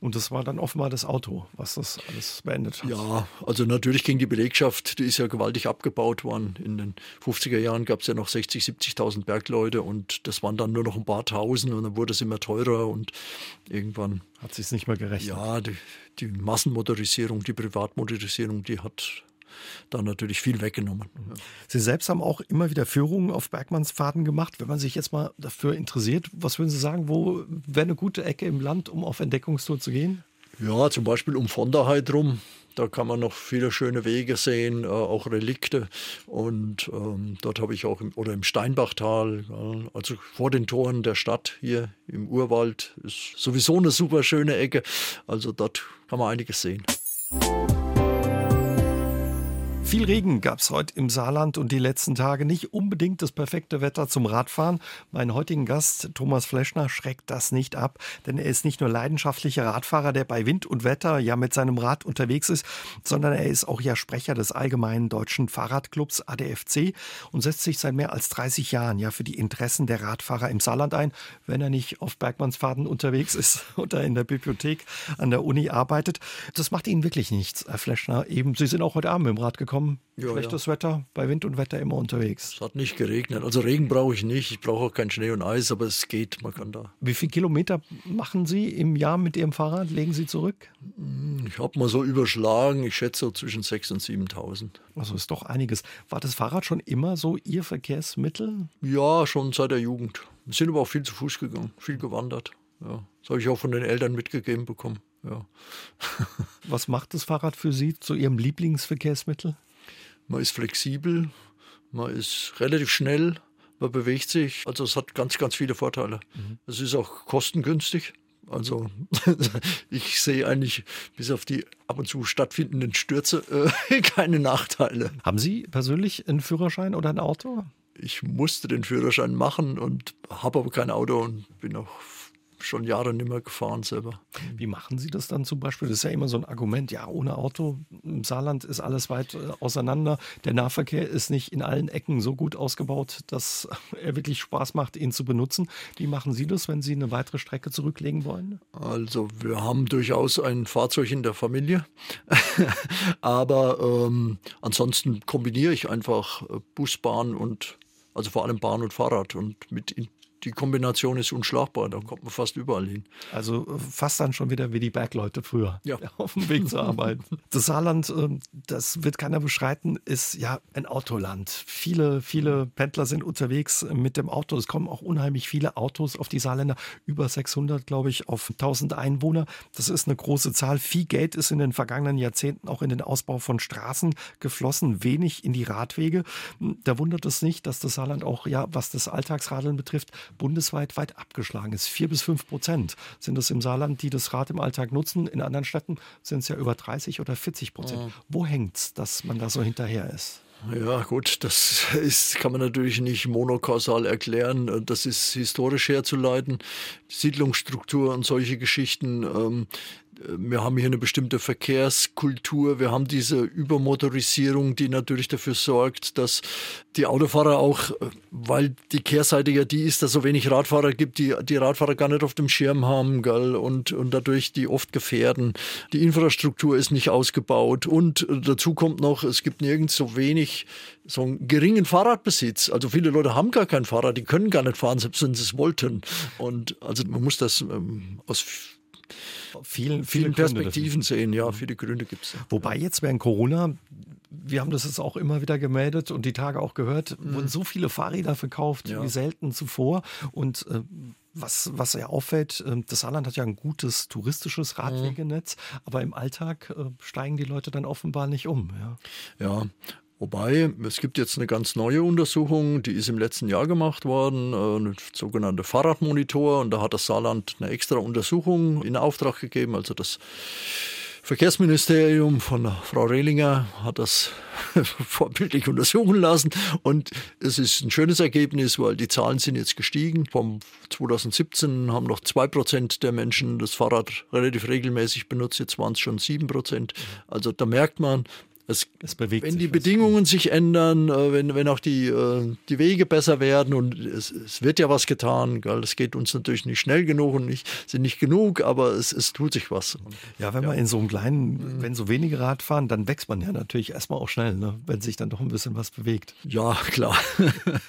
Und das war dann offenbar das Auto, was das alles beendet hat. Ja, also natürlich ging die Belegschaft, die ist ja gewaltig abgebaut worden. In den 50er Jahren gab es ja noch 60, 70.000 Bergleute und das waren dann nur noch ein paar Tausend und dann wurde es immer teurer und irgendwann hat sich nicht mehr gerechnet. Ja, die, die Massenmotorisierung, die Privatmotorisierung, die hat da natürlich viel weggenommen. Sie selbst haben auch immer wieder Führungen auf Bergmannspfaden gemacht. Wenn man sich jetzt mal dafür interessiert, was würden Sie sagen, wo wäre eine gute Ecke im Land, um auf Entdeckungstour zu gehen? Ja, zum Beispiel um Vonderheit rum. Da kann man noch viele schöne Wege sehen, äh, auch Relikte. Und ähm, dort habe ich auch, im, oder im Steinbachtal, ja, also vor den Toren der Stadt hier im Urwald, ist sowieso eine super schöne Ecke. Also dort kann man einiges sehen. Viel Regen gab es heute im Saarland und die letzten Tage nicht unbedingt das perfekte Wetter zum Radfahren. Mein heutigen Gast Thomas Fleschner schreckt das nicht ab, denn er ist nicht nur leidenschaftlicher Radfahrer, der bei Wind und Wetter ja mit seinem Rad unterwegs ist, sondern er ist auch ja Sprecher des Allgemeinen Deutschen Fahrradclubs ADFC und setzt sich seit mehr als 30 Jahren ja für die Interessen der Radfahrer im Saarland ein, wenn er nicht auf Bergmannsfahrten unterwegs ist oder in der Bibliothek an der Uni arbeitet. Das macht Ihnen wirklich nichts, Herr Fleschner. Eben, Sie sind auch heute Abend dem Rad gekommen kaum ja, schlechtes ja. Wetter, bei Wind und Wetter immer unterwegs. Es hat nicht geregnet. Also Regen brauche ich nicht. Ich brauche auch kein Schnee und Eis, aber es geht. Man kann da. Wie viele Kilometer machen Sie im Jahr mit Ihrem Fahrrad? Legen Sie zurück? Hm, ich habe mal so überschlagen. Ich schätze so zwischen 6.000 und 7.000. Also ist doch einiges. War das Fahrrad schon immer so Ihr Verkehrsmittel? Ja, schon seit der Jugend. Wir sind aber auch viel zu Fuß gegangen, viel gewandert. Ja. Das habe ich auch von den Eltern mitgegeben bekommen. Ja. Was macht das Fahrrad für Sie zu Ihrem Lieblingsverkehrsmittel? Man ist flexibel, man ist relativ schnell, man bewegt sich. Also es hat ganz, ganz viele Vorteile. Mhm. Es ist auch kostengünstig. Also ich sehe eigentlich bis auf die ab und zu stattfindenden Stürze äh, keine Nachteile. Haben Sie persönlich einen Führerschein oder ein Auto? Ich musste den Führerschein machen und habe aber kein Auto und bin auch schon Jahre nicht mehr gefahren selber. Wie machen Sie das dann zum Beispiel? Das ist ja immer so ein Argument, ja, ohne Auto im Saarland ist alles weit äh, auseinander. Der Nahverkehr ist nicht in allen Ecken so gut ausgebaut, dass er wirklich Spaß macht, ihn zu benutzen. Wie machen Sie das, wenn Sie eine weitere Strecke zurücklegen wollen? Also wir haben durchaus ein Fahrzeug in der Familie, aber ähm, ansonsten kombiniere ich einfach äh, Bus, Bahn und also vor allem Bahn und Fahrrad und mit die Kombination ist unschlagbar, da kommt man fast überall hin. Also äh, fast dann schon wieder wie die Bergleute früher ja. auf dem Weg zur Arbeit. Das Saarland, ähm, das wird keiner beschreiten, ist ja ein Autoland. Viele, viele Pendler sind unterwegs mit dem Auto. Es kommen auch unheimlich viele Autos auf die Saarländer, über 600, glaube ich, auf 1000 Einwohner. Das ist eine große Zahl. Viel Geld ist in den vergangenen Jahrzehnten auch in den Ausbau von Straßen geflossen, wenig in die Radwege. Da wundert es nicht, dass das Saarland auch, ja, was das Alltagsradeln betrifft, bundesweit weit abgeschlagen ist. Vier bis fünf Prozent sind es im Saarland, die das Rad im Alltag nutzen. In anderen Städten sind es ja über 30 oder 40 Prozent. Ja. Wo hängt es, dass man da so hinterher ist? Ja, gut, das ist, kann man natürlich nicht monokausal erklären. Das ist historisch herzuleiten. Siedlungsstruktur und solche Geschichten. Ähm, wir haben hier eine bestimmte Verkehrskultur, wir haben diese Übermotorisierung, die natürlich dafür sorgt, dass die Autofahrer auch, weil die Kehrseite ja die ist, dass so wenig Radfahrer gibt, die die Radfahrer gar nicht auf dem Schirm haben gell, und, und dadurch die oft gefährden. Die Infrastruktur ist nicht ausgebaut und dazu kommt noch, es gibt nirgends so wenig, so einen geringen Fahrradbesitz. Also viele Leute haben gar kein Fahrrad, die können gar nicht fahren, selbst wenn sie es wollten. Und also man muss das ähm, aus vielen, vielen Perspektiven sehen. Ja, viele Gründe gibt es. Wobei jetzt während Corona wir haben das jetzt auch immer wieder gemeldet und die Tage auch gehört, mhm. wurden so viele Fahrräder verkauft ja. wie selten zuvor. Und äh, was, was ja auffällt, äh, das Saarland hat ja ein gutes touristisches mhm. Radwegenetz, mhm. aber im Alltag äh, steigen die Leute dann offenbar nicht um. Ja, ja Wobei, es gibt jetzt eine ganz neue Untersuchung, die ist im letzten Jahr gemacht worden, äh, eine sogenannte Fahrradmonitor. Und da hat das Saarland eine extra Untersuchung in Auftrag gegeben. Also das Verkehrsministerium von Frau Rehlinger hat das vorbildlich untersuchen lassen und es ist ein schönes Ergebnis, weil die Zahlen sind jetzt gestiegen. Vom 2017 haben noch zwei Prozent der Menschen das Fahrrad relativ regelmäßig benutzt, jetzt waren es schon sieben Prozent. Also da merkt man, es, es bewegt wenn die Bedingungen sich ändern, äh, wenn, wenn auch die, äh, die Wege besser werden und es, es wird ja was getan, es geht uns natürlich nicht schnell genug und nicht, sind nicht genug, aber es, es tut sich was. Ja, wenn ja. man in so einem kleinen, mhm. wenn so wenige Rad fahren, dann wächst man ja natürlich erstmal auch schnell, ne? wenn sich dann doch ein bisschen was bewegt. Ja, klar.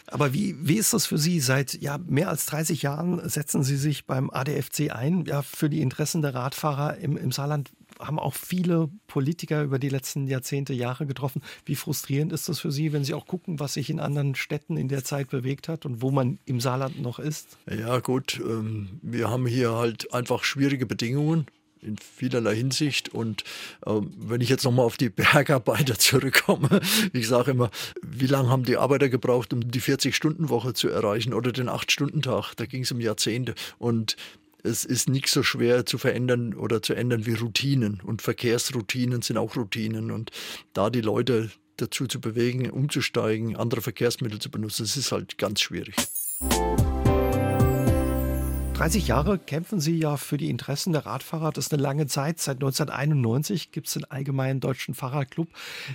aber wie, wie ist das für Sie? Seit ja, mehr als 30 Jahren setzen Sie sich beim ADFC ein, ja, für die Interessen der Radfahrer im, im Saarland haben auch viele Politiker über die letzten Jahrzehnte, Jahre getroffen. Wie frustrierend ist das für Sie, wenn Sie auch gucken, was sich in anderen Städten in der Zeit bewegt hat und wo man im Saarland noch ist? Ja gut, ähm, wir haben hier halt einfach schwierige Bedingungen in vielerlei Hinsicht. Und äh, wenn ich jetzt nochmal auf die Bergarbeiter zurückkomme, ich sage immer, wie lange haben die Arbeiter gebraucht, um die 40-Stunden-Woche zu erreichen oder den 8-Stunden-Tag? Da ging es um Jahrzehnte. Und es ist nicht so schwer zu verändern oder zu ändern wie Routinen. Und Verkehrsroutinen sind auch Routinen. Und da die Leute dazu zu bewegen, umzusteigen, andere Verkehrsmittel zu benutzen, das ist halt ganz schwierig. 30 Jahre kämpfen Sie ja für die Interessen der Radfahrer. Das ist eine lange Zeit. Seit 1991 gibt es den Allgemeinen Deutschen Fahrradclub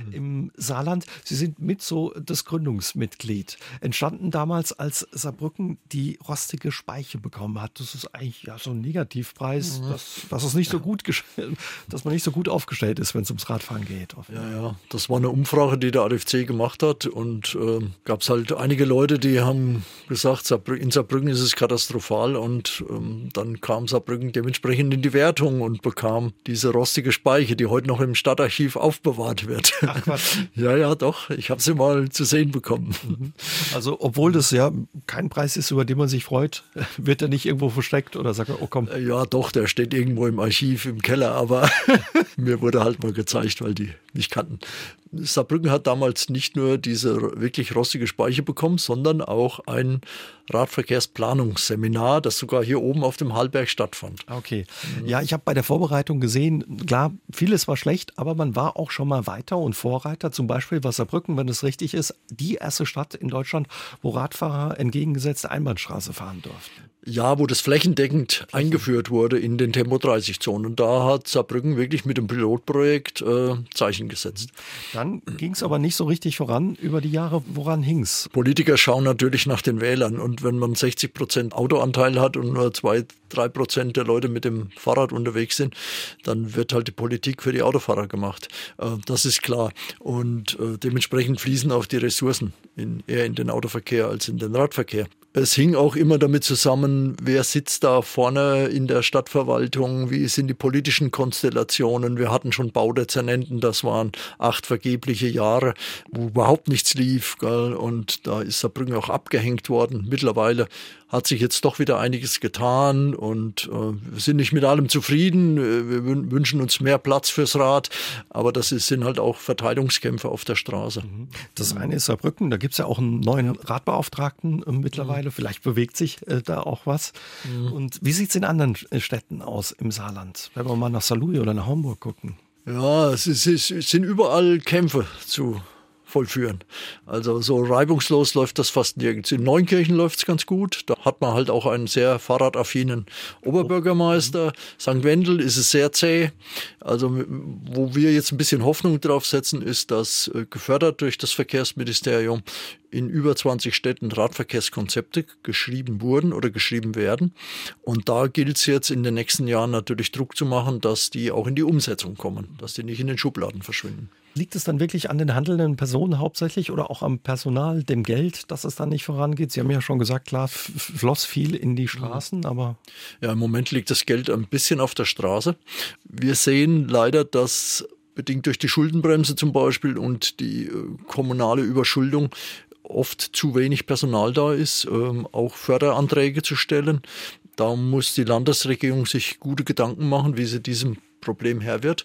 mhm. im Saarland. Sie sind mit so das Gründungsmitglied. Entstanden damals, als Saarbrücken die rostige Speiche bekommen hat. Das ist eigentlich ja so ein Negativpreis, mhm. dass, dass, es nicht so gut dass man nicht so gut aufgestellt ist, wenn es ums Radfahren geht. Ja, ja. Das war eine Umfrage, die der ADFC gemacht hat. Und äh, gab es halt einige Leute, die haben gesagt, in Saarbrücken ist es katastrophal und ähm, dann kam Saarbrücken dementsprechend in die Wertung und bekam diese rostige Speiche, die heute noch im Stadtarchiv aufbewahrt wird. Ach ja, ja, doch. Ich habe sie mal zu sehen bekommen. Mhm. Also, obwohl das ja kein Preis ist, über den man sich freut, wird er nicht irgendwo versteckt oder sagt er, oh komm. Äh, ja, doch, der steht irgendwo im Archiv im Keller, aber mir wurde halt mal gezeigt, weil die mich kannten. Saarbrücken hat damals nicht nur diese wirklich rostige Speiche bekommen, sondern auch ein Radverkehrsplanungsseminar, das sogar hier oben auf dem Hallberg stattfand. Okay. Ja, ich habe bei der Vorbereitung gesehen, klar, vieles war schlecht, aber man war auch schon mal weiter und Vorreiter. Zum Beispiel war Saarbrücken, wenn es richtig ist, die erste Stadt in Deutschland, wo Radfahrer entgegengesetzte Einbahnstraße fahren durften. Ja, wo das flächendeckend eingeführt wurde in den Tempo 30 Zonen. Und da hat Saarbrücken wirklich mit dem Pilotprojekt äh, Zeichen gesetzt. Dann ging es aber nicht so richtig voran über die Jahre. Woran hing es? Politiker schauen natürlich nach den Wählern. Und wenn man 60 Prozent Autoanteil hat und nur zwei, drei Prozent der Leute mit dem Fahrrad unterwegs sind, dann wird halt die Politik für die Autofahrer gemacht. Äh, das ist klar. Und äh, dementsprechend fließen auch die Ressourcen in, eher in den Autoverkehr als in den Radverkehr. Es hing auch immer damit zusammen, wer sitzt da vorne in der Stadtverwaltung, wie sind die politischen Konstellationen. Wir hatten schon Baudezernenten, das waren acht vergebliche Jahre, wo überhaupt nichts lief. Gell? Und da ist Saarbrücken auch abgehängt worden. Mittlerweile hat sich jetzt doch wieder einiges getan und äh, wir sind nicht mit allem zufrieden. Äh, wir wünschen uns mehr Platz fürs Rad, aber das ist, sind halt auch Verteilungskämpfe auf der Straße. Mhm. Das eine ist Saarbrücken, da gibt es ja auch einen neuen Radbeauftragten äh, mittlerweile. Mhm. Vielleicht bewegt sich äh, da auch was. Mhm. Und wie sieht es in anderen äh, Städten aus im Saarland? Wenn wir mal nach Saarlouis oder nach Homburg gucken. Ja, es, ist, es sind überall Kämpfe zu vollführen. Also so reibungslos läuft das fast nirgends. In Neunkirchen läuft es ganz gut. Da hat man halt auch einen sehr fahrradaffinen Oberbürgermeister. St. Wendel ist es sehr zäh. Also wo wir jetzt ein bisschen Hoffnung drauf setzen, ist, dass äh, gefördert durch das Verkehrsministerium in über 20 Städten Radverkehrskonzepte geschrieben wurden oder geschrieben werden. Und da gilt es jetzt in den nächsten Jahren natürlich Druck zu machen, dass die auch in die Umsetzung kommen, dass die nicht in den Schubladen verschwinden. Liegt es dann wirklich an den handelnden Personen hauptsächlich oder auch am Personal, dem Geld, dass es dann nicht vorangeht? Sie haben ja schon gesagt, klar, floss viel in die Straßen, aber. Ja, im Moment liegt das Geld ein bisschen auf der Straße. Wir sehen leider, dass bedingt durch die Schuldenbremse zum Beispiel und die äh, kommunale Überschuldung oft zu wenig Personal da ist, ähm, auch Förderanträge zu stellen. Da muss die Landesregierung sich gute Gedanken machen, wie sie diesem Problem Herr wird.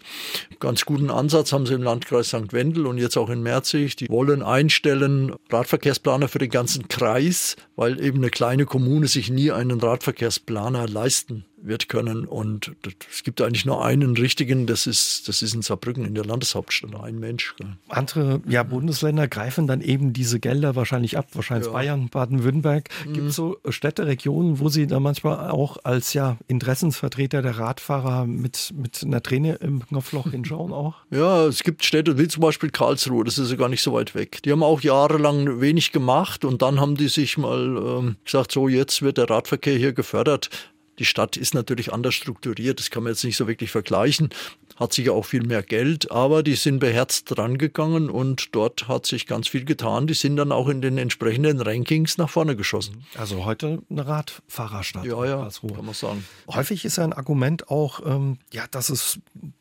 Ganz guten Ansatz haben sie im Landkreis St. Wendel und jetzt auch in Merzig. Die wollen einstellen Radverkehrsplaner für den ganzen Kreis, weil eben eine kleine Kommune sich nie einen Radverkehrsplaner leisten wird können. Und es gibt eigentlich nur einen richtigen, das ist, das ist in Saarbrücken, in der Landeshauptstadt, ein Mensch. Andere ja, Bundesländer greifen dann eben diese Gelder wahrscheinlich ab, wahrscheinlich ja. Bayern, Baden-Württemberg. Mhm. Gibt es so Städte, Regionen, wo Sie da manchmal auch als ja, Interessensvertreter der Radfahrer mit, mit einer Träne im Knopfloch hinschauen auch? Ja, es gibt Städte wie zum Beispiel Karlsruhe, das ist ja gar nicht so weit weg. Die haben auch jahrelang wenig gemacht und dann haben die sich mal ähm, gesagt, so jetzt wird der Radverkehr hier gefördert. Die Stadt ist natürlich anders strukturiert, das kann man jetzt nicht so wirklich vergleichen, hat sich auch viel mehr Geld, aber die sind beherzt dran gegangen und dort hat sich ganz viel getan. Die sind dann auch in den entsprechenden Rankings nach vorne geschossen. Also heute eine Radfahrerstadt. Ja, ja, kann man sagen. Häufig ist ja ein Argument auch, ähm, ja, dass es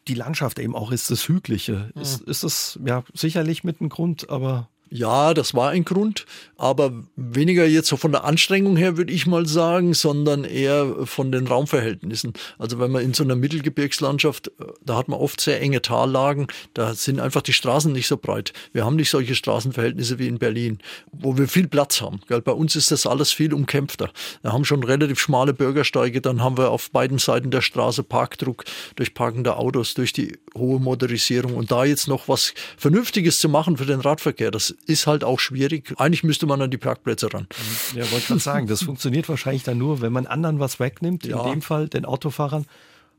die Landschaft eben auch ist, das Hügliche. Mhm. Ist, ist es ja sicherlich mit einem Grund, aber ja, das war ein Grund, aber weniger jetzt so von der Anstrengung her, würde ich mal sagen, sondern eher von den Raumverhältnissen. Also wenn man in so einer Mittelgebirgslandschaft, äh, da hat man oft sehr enge Tallagen, da sind einfach die Straßen nicht so breit. Wir haben nicht solche Straßenverhältnisse wie in Berlin, wo wir viel Platz haben. Bei uns ist das alles viel umkämpfter. Wir haben schon relativ schmale Bürgersteige, dann haben wir auf beiden Seiten der Straße Parkdruck durch parkende Autos, durch die hohe Motorisierung und da jetzt noch was Vernünftiges zu machen für den Radverkehr, das ist halt auch schwierig. Eigentlich müsste man an die Parkplätze ran. Ja, wollte gerade sagen, das funktioniert wahrscheinlich dann nur, wenn man anderen was wegnimmt, ja. in dem Fall den Autofahrern.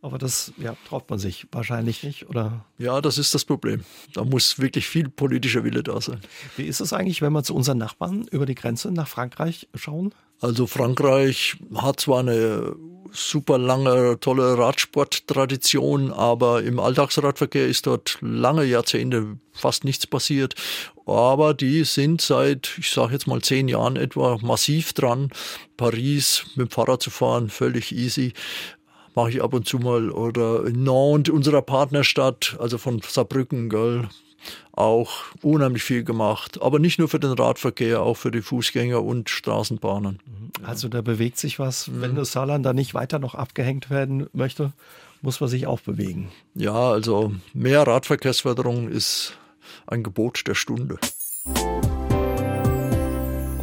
Aber das ja, traut man sich wahrscheinlich nicht, oder? Ja, das ist das Problem. Da muss wirklich viel politischer Wille da sein. Wie ist es eigentlich, wenn wir zu unseren Nachbarn über die Grenze nach Frankreich schauen? Also Frankreich hat zwar eine super lange, tolle Radsporttradition, aber im Alltagsradverkehr ist dort lange Jahrzehnte fast nichts passiert. Aber die sind seit, ich sage jetzt mal zehn Jahren etwa massiv dran, Paris mit dem Fahrrad zu fahren, völlig easy mache ich ab und zu mal. Oder in Nantes, unserer Partnerstadt, also von Saarbrücken, gell, auch unheimlich viel gemacht. Aber nicht nur für den Radverkehr, auch für die Fußgänger und Straßenbahnen. Mhm. Also da bewegt sich was. Mhm. Wenn das Saarland da nicht weiter noch abgehängt werden möchte, muss man sich auch bewegen. Ja, also mehr Radverkehrsförderung ist ein Gebot der Stunde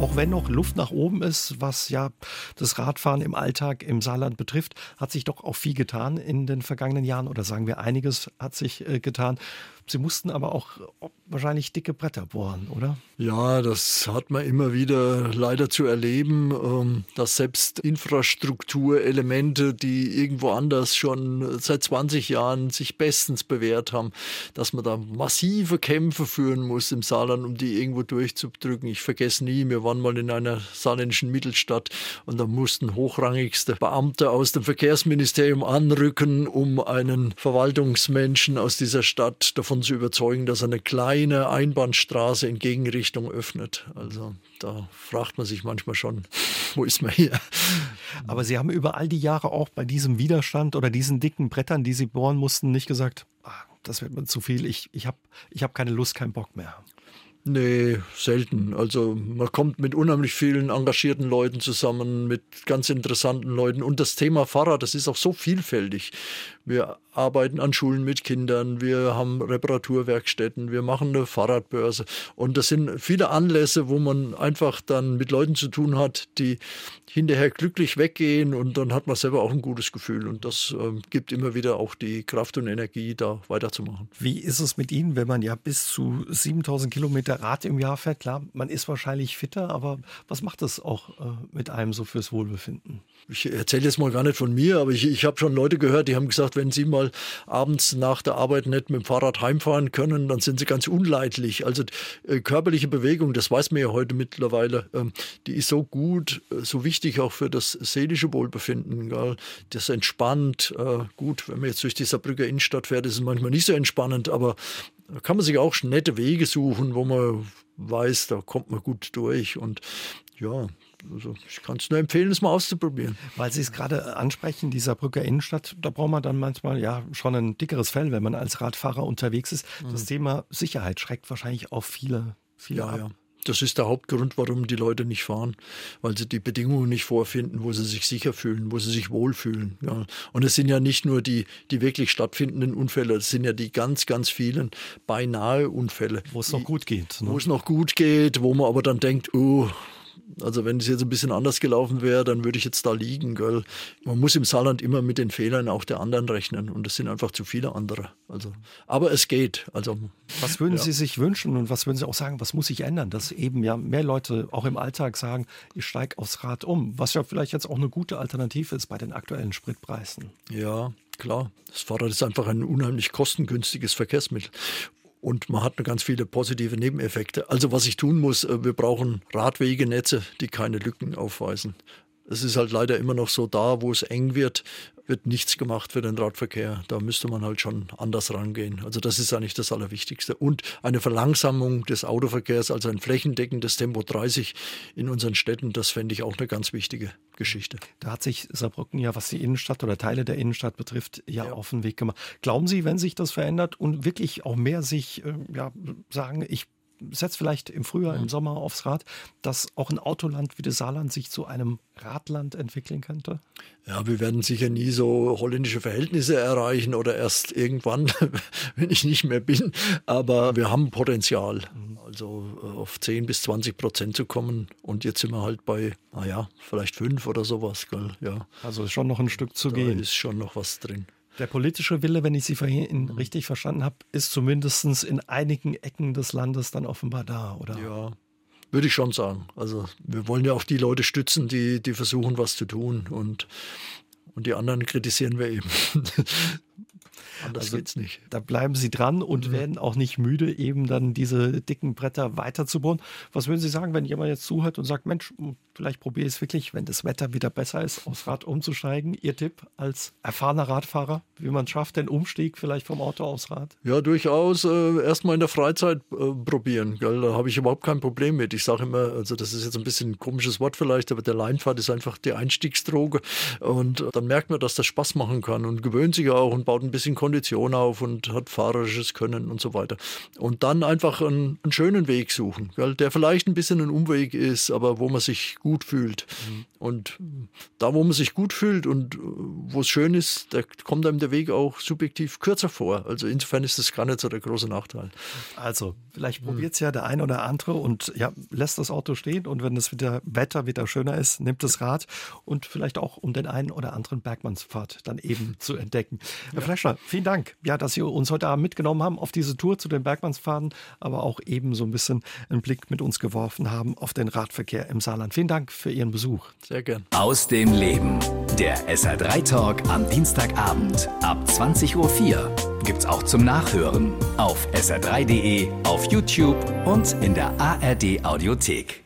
auch wenn noch Luft nach oben ist, was ja das Radfahren im Alltag im Saarland betrifft, hat sich doch auch viel getan in den vergangenen Jahren oder sagen wir einiges hat sich äh, getan. Sie mussten aber auch wahrscheinlich dicke Bretter bohren, oder? Ja, das hat man immer wieder leider zu erleben, ähm, dass selbst Infrastrukturelemente, die irgendwo anders schon seit 20 Jahren sich bestens bewährt haben, dass man da massive Kämpfe führen muss im Saarland, um die irgendwo durchzudrücken. Ich vergesse nie, wir waren mal in einer saarländischen Mittelstadt und da mussten hochrangigste Beamte aus dem Verkehrsministerium anrücken, um einen Verwaltungsmenschen aus dieser Stadt davon davon zu überzeugen, dass er eine kleine Einbahnstraße in Gegenrichtung öffnet. Also da fragt man sich manchmal schon, wo ist man hier? Aber Sie haben über all die Jahre auch bei diesem Widerstand oder diesen dicken Brettern, die Sie bohren mussten, nicht gesagt, ah, das wird mir zu viel, ich, ich habe ich hab keine Lust, keinen Bock mehr. Nee, selten. Also man kommt mit unheimlich vielen engagierten Leuten zusammen, mit ganz interessanten Leuten. Und das Thema Fahrrad, das ist auch so vielfältig. Wir arbeiten an Schulen mit Kindern, wir haben Reparaturwerkstätten, wir machen eine Fahrradbörse. Und das sind viele Anlässe, wo man einfach dann mit Leuten zu tun hat, die hinterher glücklich weggehen und dann hat man selber auch ein gutes Gefühl. Und das äh, gibt immer wieder auch die Kraft und Energie, da weiterzumachen. Wie ist es mit Ihnen, wenn man ja bis zu 7000 Kilometer Rad im Jahr fährt? Klar, man ist wahrscheinlich fitter, aber was macht das auch äh, mit einem so fürs Wohlbefinden? Ich erzähle jetzt mal gar nicht von mir, aber ich, ich habe schon Leute gehört, die haben gesagt, wenn sie mal abends nach der Arbeit nicht mit dem Fahrrad heimfahren können, dann sind sie ganz unleidlich. Also äh, körperliche Bewegung, das weiß man ja heute mittlerweile, ähm, die ist so gut, äh, so wichtig auch für das seelische Wohlbefinden. Gell? Das entspannt. Äh, gut, wenn man jetzt durch die Saarbrücker Innenstadt fährt, ist es manchmal nicht so entspannend, aber da kann man sich auch nette Wege suchen, wo man weiß, da kommt man gut durch. Und ja, also ich kann es nur empfehlen, es mal auszuprobieren. Weil Sie es gerade ansprechen, dieser Brücker Innenstadt, da braucht man dann manchmal ja schon ein dickeres Fell, wenn man als Radfahrer unterwegs ist. Mhm. Das Thema Sicherheit schreckt wahrscheinlich auch viele, viele ja, ab. Ja. Das ist der Hauptgrund, warum die Leute nicht fahren, weil sie die Bedingungen nicht vorfinden, wo sie sich sicher fühlen, wo sie sich wohlfühlen. Ja. Und es sind ja nicht nur die, die wirklich stattfindenden Unfälle, es sind ja die ganz, ganz vielen beinahe Unfälle. Wo es noch gut geht. Ne? Wo es noch gut geht, wo man aber dann denkt, oh, Also wenn es jetzt ein bisschen anders gelaufen wäre, dann würde ich jetzt da liegen. Gell? Man muss im Saarland immer mit den Fehlern auch der anderen rechnen und es sind einfach zu viele andere. Also, aber es geht. Also, was würden ja. Sie sich wünschen und was würden Sie auch sagen, was muss sich ändern, dass eben ja mehr Leute auch im Alltag sagen, ich steige aufs Rad um, was ja vielleicht jetzt auch eine gute Alternative ist bei den aktuellen Spritpreisen. Ja, klar. Das Fahrrad ist einfach ein unheimlich kostengünstiges Verkehrsmittel und man hat ganz viele positive Nebeneffekte. Also was ich tun muss, äh, wir brauchen Radwegenetze, die keine Lücken aufweisen. Es ist halt leider immer noch so da, wo es eng wird, wird nichts gemacht für den Radverkehr. Da müsste man halt schon anders rangehen. Also das ist eigentlich das Allerwichtigste. Und eine Verlangsamung des Autoverkehrs, also ein flächendeckendes Tempo 30 in unseren Städten, das fände ich auch eine ganz wichtige Geschichte. Da hat sich Saarbrücken ja, was die Innenstadt oder Teile der Innenstadt betrifft, ja, ja. auf den Weg gemacht. Glauben Sie, wenn sich das verändert und wirklich auch mehr sich äh, ja, sagen, ich setzt vielleicht im Frühjahr, im Sommer aufs Rad, dass auch ein Autoland wie das Saarland sich zu einem Radland entwickeln könnte? Ja, wir werden sicher nie so holländische Verhältnisse erreichen oder erst irgendwann, wenn ich nicht mehr bin. Aber wir haben Potenzial, mhm. also äh, auf 10 bis 20 Prozent zu kommen. Und jetzt sind wir halt bei, naja, vielleicht fünf oder sowas. Gell? Ja. Also ist schon noch ein Stück zu da gehen. ist schon noch was drin. Der politische Wille, wenn ich Sie vorhin mhm. richtig verstanden habe, ist zumindest in einigen Ecken des Landes dann offenbar da, oder? Ja, würde ich schon sagen. Also wir wollen ja auch die Leute stützen, die, die versuchen, was zu tun. Und, und die anderen kritisieren wir eben. Anders also, geht's nicht. Da bleiben Sie dran und mhm. werden auch nicht müde, eben dann diese dicken Bretter weiterzubauen. Was würden Sie sagen, wenn jemand jetzt zuhört und sagt, Mensch, vielleicht probiere ich es wirklich, wenn das Wetter wieder besser ist, aufs Rad umzusteigen? Ihr Tipp als erfahrener Radfahrer, wie man schafft, den Umstieg vielleicht vom Auto aufs Rad? Ja, durchaus äh, erstmal in der Freizeit äh, probieren. Gell? Da habe ich überhaupt kein Problem mit. Ich sage immer, also das ist jetzt ein bisschen ein komisches Wort vielleicht, aber der Leinfahrt ist einfach die Einstiegsdroge. Und dann merkt man, dass das Spaß machen kann und gewöhnt sich auch und baut ein bisschen Kondition Kondition auf und hat fahrerisches Können und so weiter. Und dann einfach einen, einen schönen Weg suchen, gell, der vielleicht ein bisschen ein Umweg ist, aber wo man sich gut fühlt. Mhm. Und da, wo man sich gut fühlt und äh, wo es schön ist, da kommt einem der Weg auch subjektiv kürzer vor. Also insofern ist das gar nicht so der große Nachteil. Also, vielleicht probiert es ja der ein oder andere und ja, lässt das Auto stehen und wenn das wieder Wetter wieder schöner ist, nimmt das Rad und vielleicht auch um den einen oder anderen Bergmannspfad dann eben zu entdecken. Herr ja. Fleschner, vielen vielen Dank, ja, dass Sie uns heute Abend mitgenommen haben auf diese Tour zu den Bergmannspfaden, aber auch eben so ein bisschen einen Blick mit uns geworfen haben auf den Radverkehr im Saarland. Vielen Dank für Ihren Besuch. Sehr gern. Aus dem Leben. Der SR3 Talk am Dienstagabend ab 20.04 Uhr gibt's auch zum Nachhören auf sr3.de, auf YouTube und in der ARD Audiothek.